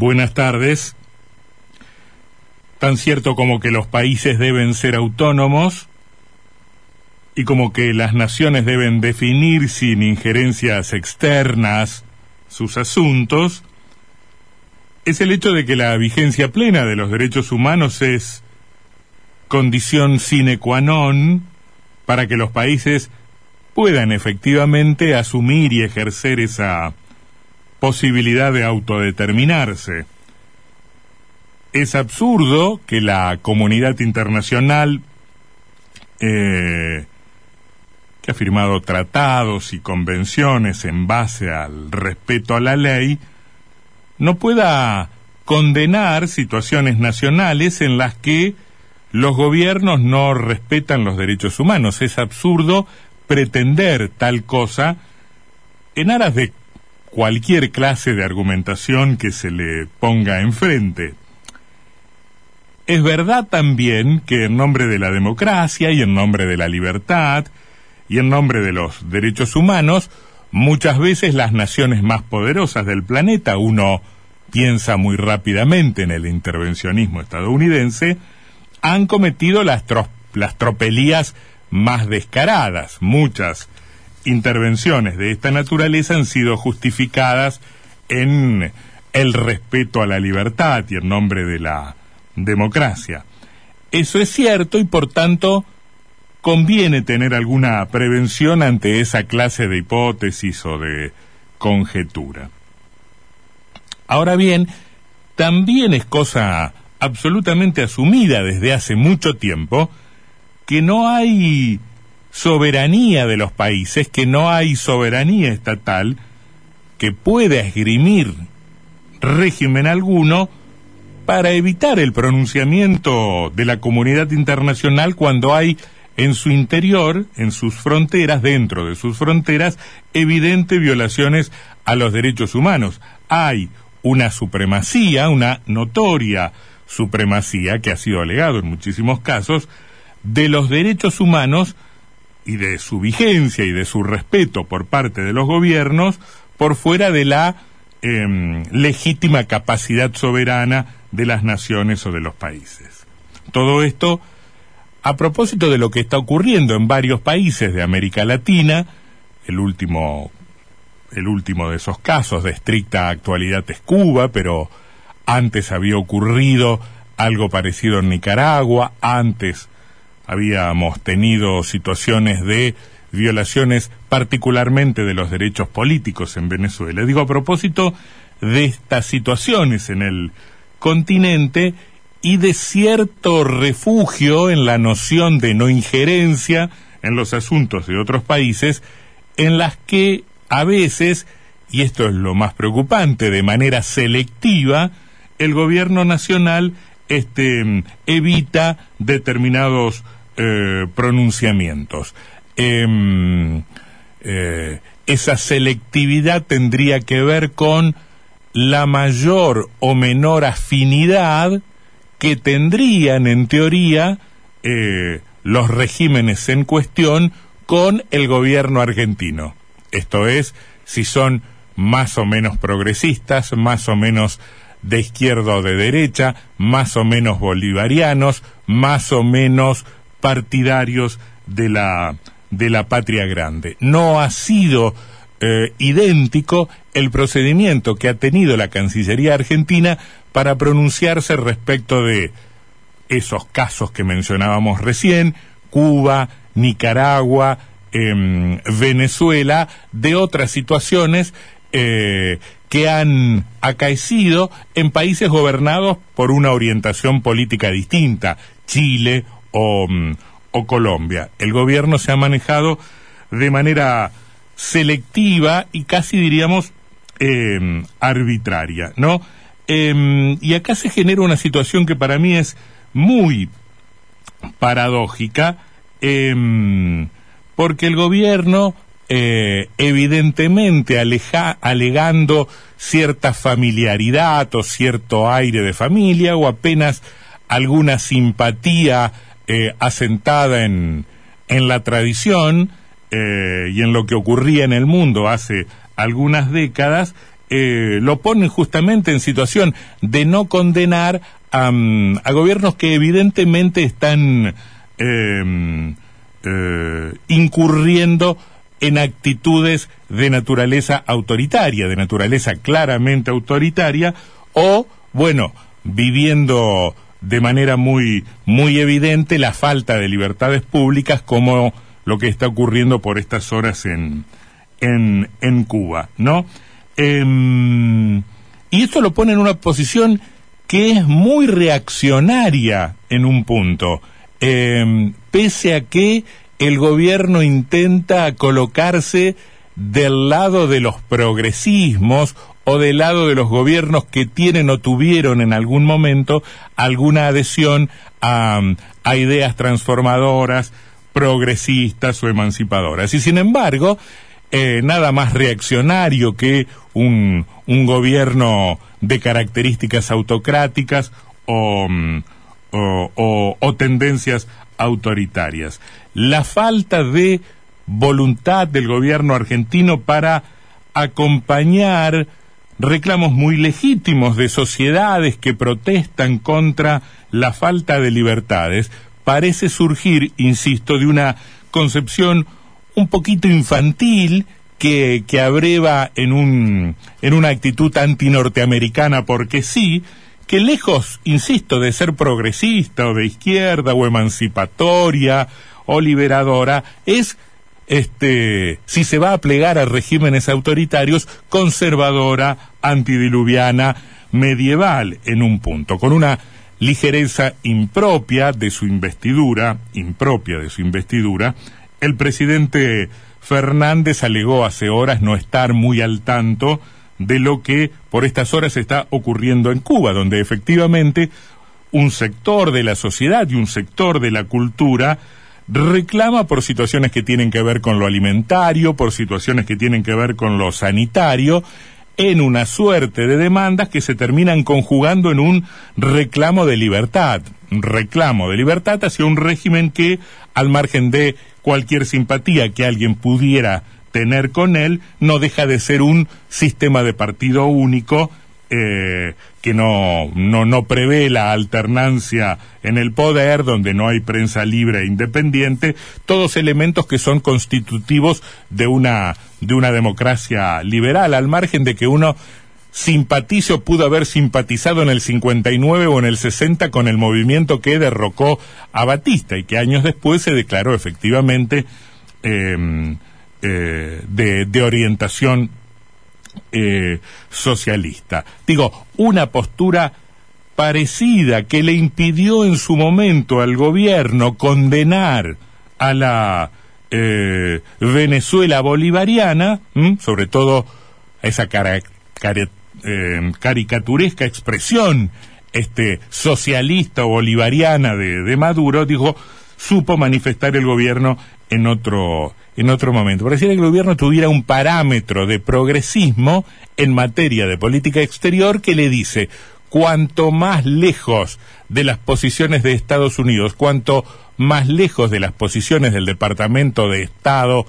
Buenas tardes. Tan cierto como que los países deben ser autónomos y como que las naciones deben definir sin injerencias externas sus asuntos, es el hecho de que la vigencia plena de los derechos humanos es condición sine qua non para que los países puedan efectivamente asumir y ejercer esa posibilidad de autodeterminarse. Es absurdo que la comunidad internacional, eh, que ha firmado tratados y convenciones en base al respeto a la ley, no pueda condenar situaciones nacionales en las que los gobiernos no respetan los derechos humanos. Es absurdo pretender tal cosa en aras de cualquier clase de argumentación que se le ponga enfrente. Es verdad también que en nombre de la democracia y en nombre de la libertad y en nombre de los derechos humanos, muchas veces las naciones más poderosas del planeta, uno piensa muy rápidamente en el intervencionismo estadounidense, han cometido las, las tropelías más descaradas. Muchas intervenciones de esta naturaleza han sido justificadas en el respeto a la libertad y en nombre de la democracia. Eso es cierto y por tanto conviene tener alguna prevención ante esa clase de hipótesis o de conjetura. Ahora bien, también es cosa absolutamente asumida desde hace mucho tiempo que no hay soberanía de los países, que no hay soberanía estatal que pueda esgrimir régimen alguno para evitar el pronunciamiento de la comunidad internacional cuando hay en su interior, en sus fronteras, dentro de sus fronteras, evidentes violaciones a los derechos humanos. Hay una supremacía, una notoria supremacía que ha sido alegado en muchísimos casos de los derechos humanos y de su vigencia y de su respeto por parte de los gobiernos por fuera de la em, legítima capacidad soberana de las naciones o de los países. Todo esto a propósito de lo que está ocurriendo en varios países de América Latina, el último, el último de esos casos de estricta actualidad es Cuba, pero antes había ocurrido algo parecido en Nicaragua, antes habíamos tenido situaciones de violaciones particularmente de los derechos políticos en Venezuela. Digo, a propósito de estas situaciones en el continente y de cierto refugio en la noción de no injerencia en los asuntos de otros países, en las que a veces, y esto es lo más preocupante, de manera selectiva, el gobierno nacional este, evita determinados eh, pronunciamientos. Em, eh, esa selectividad tendría que ver con la mayor o menor afinidad que tendrían en teoría eh, los regímenes en cuestión con el gobierno argentino. Esto es, si son más o menos progresistas, más o menos de izquierda o de derecha, más o menos bolivarianos, más o menos partidarios de la, de la patria grande. No ha sido eh, idéntico el procedimiento que ha tenido la Cancillería argentina para pronunciarse respecto de esos casos que mencionábamos recién, Cuba, Nicaragua, em, Venezuela, de otras situaciones eh, que han acaecido en países gobernados por una orientación política distinta, Chile O, Colombia. El gobierno se ha manejado de manera selectiva y casi diríamos em, arbitraria, ¿no? Em, y acá se genera una situación que para mí es muy paradójica, em, porque el gobierno, eh, evidentemente aleja, alegando cierta familiaridad o cierto aire de familia o apenas alguna simpatía eh, asentada en, en, la tradición eh, y en lo que ocurría en el mundo hace algunas décadas, eh, lo ponen justamente en situación de no condenar a, mm, gobiernos que evidentemente están em, incurriendo en actitudes de naturaleza autoritaria, de naturaleza claramente autoritaria, o, bueno, viviendo de manera muy, muy evidente la falta de libertades públicas como lo que está ocurriendo por estas horas en, en, en Cuba, ¿no? Em, y esto lo pone en una posición que es muy reaccionaria en un punto, em, pese a que el gobierno intenta colocarse del lado de los progresismos o del lado de los gobiernos que tienen o tuvieron en algún momento alguna adhesión a, ideas transformadoras, progresistas o emancipadoras. Y sin embargo, eh, nada más reaccionario que un, gobierno de características autocráticas mm, o, tendencias autoritarias. La falta de voluntad del gobierno argentino para acompañar reclamos muy legítimos de sociedades que protestan contra la falta de libertades. Parece surgir, insisto, de una concepción un poquito infantil que, que abreva en, un, en una actitud anti-norteamericana porque sí, que lejos, insisto, de ser progresista o de izquierda o emancipatoria o liberadora, es este, si se va a plegar a regímenes autoritarios, conservadora, antidiluviana, medieval en un punto, con una ligereza impropia de su investidura, impropia de su investidura, el presidente Fernández alegó hace horas no estar muy al tanto de lo que por estas horas está ocurriendo en Cuba, donde efectivamente un sector de la sociedad y un sector de la cultura reclama por situaciones que tienen que ver con lo alimentario, por situaciones que tienen que ver con lo sanitario, en una suerte de demandas que se terminan conjugando en un reclamo de libertad, un reclamo de libertad hacia un régimen que, al margen de cualquier simpatía que alguien pudiera tener con él, no deja de ser un sistema de partido único eh, que no, no, no prevé la alternancia en el poder, donde no hay prensa libre e independiente, todos elementos que son constitutivos de una, de una democracia liberal, al margen de que uno simpatice o pudo haber simpatizado en el 59 o en el 60 con el movimiento que derrocó a Batista y que años después se declaró efectivamente em, eh, de, de orientación eh, socialista. Digo, una postura parecida que le impidió en su momento al gobierno condenar a la eh, Venezuela bolivariana, sobre todo esa eh, caricaturesca expresión este, socialista bolivariana de, de Maduro, dijo, supo manifestar el gobierno en otro, en otro momento. Pareciera que el gobierno tuviera un parámetro de progresismo en materia de política exterior que le dice cuanto más lejos de las posiciones de Estados Unidos, cuanto más lejos de las posiciones del Departamento de Estado,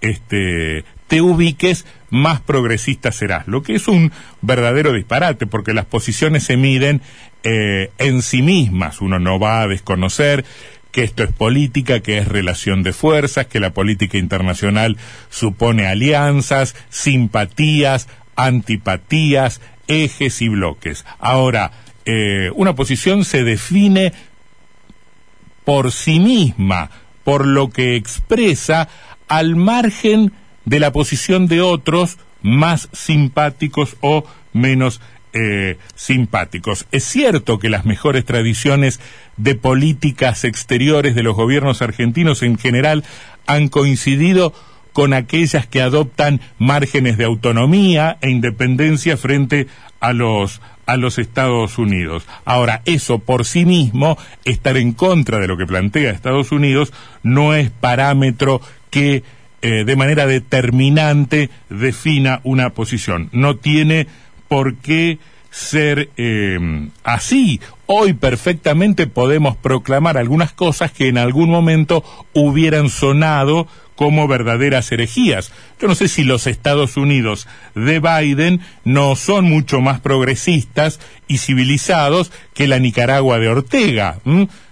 este, te ubiques, más progresista serás. Lo que es un verdadero disparate, porque las posiciones se miden eh, en sí mismas. Uno no va a desconocer que esto es política, que es relación de fuerzas, que la política internacional supone alianzas, simpatías, antipatías, ejes y bloques. Ahora, eh, una posición se define por sí misma, por lo que expresa al margen de la posición de otros más simpáticos o menos eh, simpáticos. Es cierto que las mejores tradiciones de políticas exteriores de los gobiernos argentinos en general han coincidido con aquellas que adoptan márgenes de autonomía e independencia frente a los a los Estados Unidos. Ahora, eso por sí mismo, estar en contra de lo que plantea Estados Unidos, no es parámetro que eh, de manera determinante defina una posición. No tiene por qué ser eh, así. Hoy perfectamente podemos proclamar algunas cosas que en algún momento hubieran sonado como verdaderas herejías. Yo no sé si los Estados Unidos de Biden no son mucho más progresistas y civilizados que la Nicaragua de Ortega,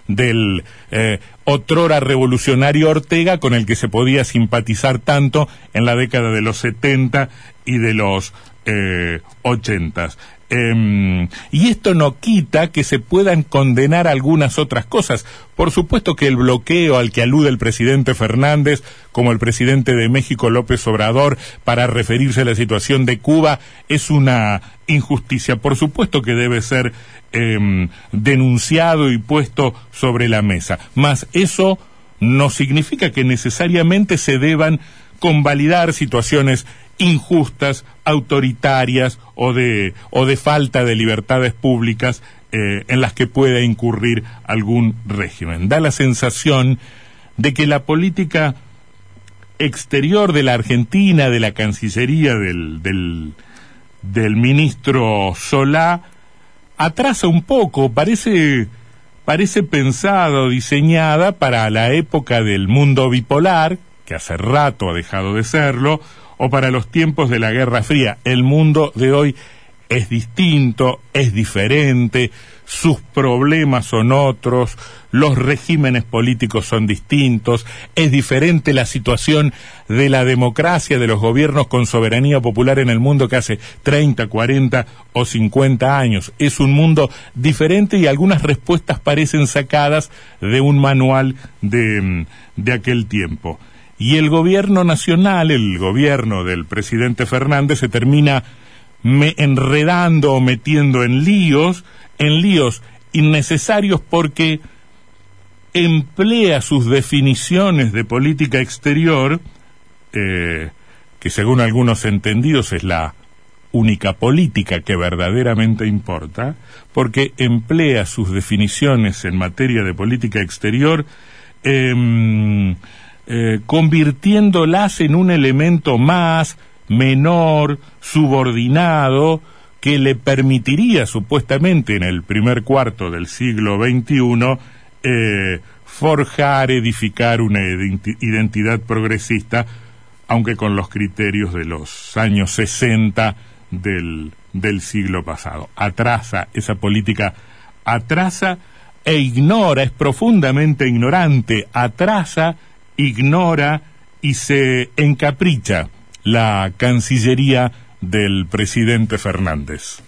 del eh, otrora revolucionario Ortega con el que se podía simpatizar tanto en la década de los 70 y de los eh, 80. Em, y esto no quita que se puedan condenar algunas otras cosas. Por supuesto que el bloqueo al que alude el presidente Fernández, como el presidente de México López Obrador, para referirse a la situación de Cuba, es una injusticia. Por supuesto que debe ser em, denunciado y puesto sobre la mesa. Mas eso no significa que necesariamente se deban convalidar situaciones injustas, autoritarias o de, o de falta de libertades públicas eh, en las que pueda incurrir algún régimen. Da la sensación de que la política exterior de la Argentina, de la Cancillería, del, del, ministro Solá, atrasa un poco, parece, parece pensado, diseñada para la época del mundo bipolar, que hace rato ha dejado de serlo, o para los tiempos de la Guerra Fría. El mundo de hoy es distinto, es diferente, sus problemas son otros, los regímenes políticos son distintos, es diferente la situación de la democracia, de los gobiernos con soberanía popular en el mundo que hace 30, 40 o 50 años. Es un mundo diferente y algunas respuestas parecen sacadas de un manual de, de aquel tiempo. Y el gobierno nacional, el gobierno del presidente Fernández, se termina enredando o metiendo en líos, en líos innecesarios porque emplea sus definiciones de política exterior, eh, que según algunos entendidos es la única política que verdaderamente importa, porque emplea sus definiciones en materia de política exterior eh, eh, convirtiéndolas en un elemento más, menor, subordinado, que le permitiría supuestamente en el primer cuarto del siglo XXI eh, forjar, edificar una identidad progresista, aunque con los criterios de los años 60 del, del siglo pasado. Atrasa esa política, atrasa e ignora, es profundamente ignorante, atrasa ignora y se encapricha la Cancillería del presidente Fernández.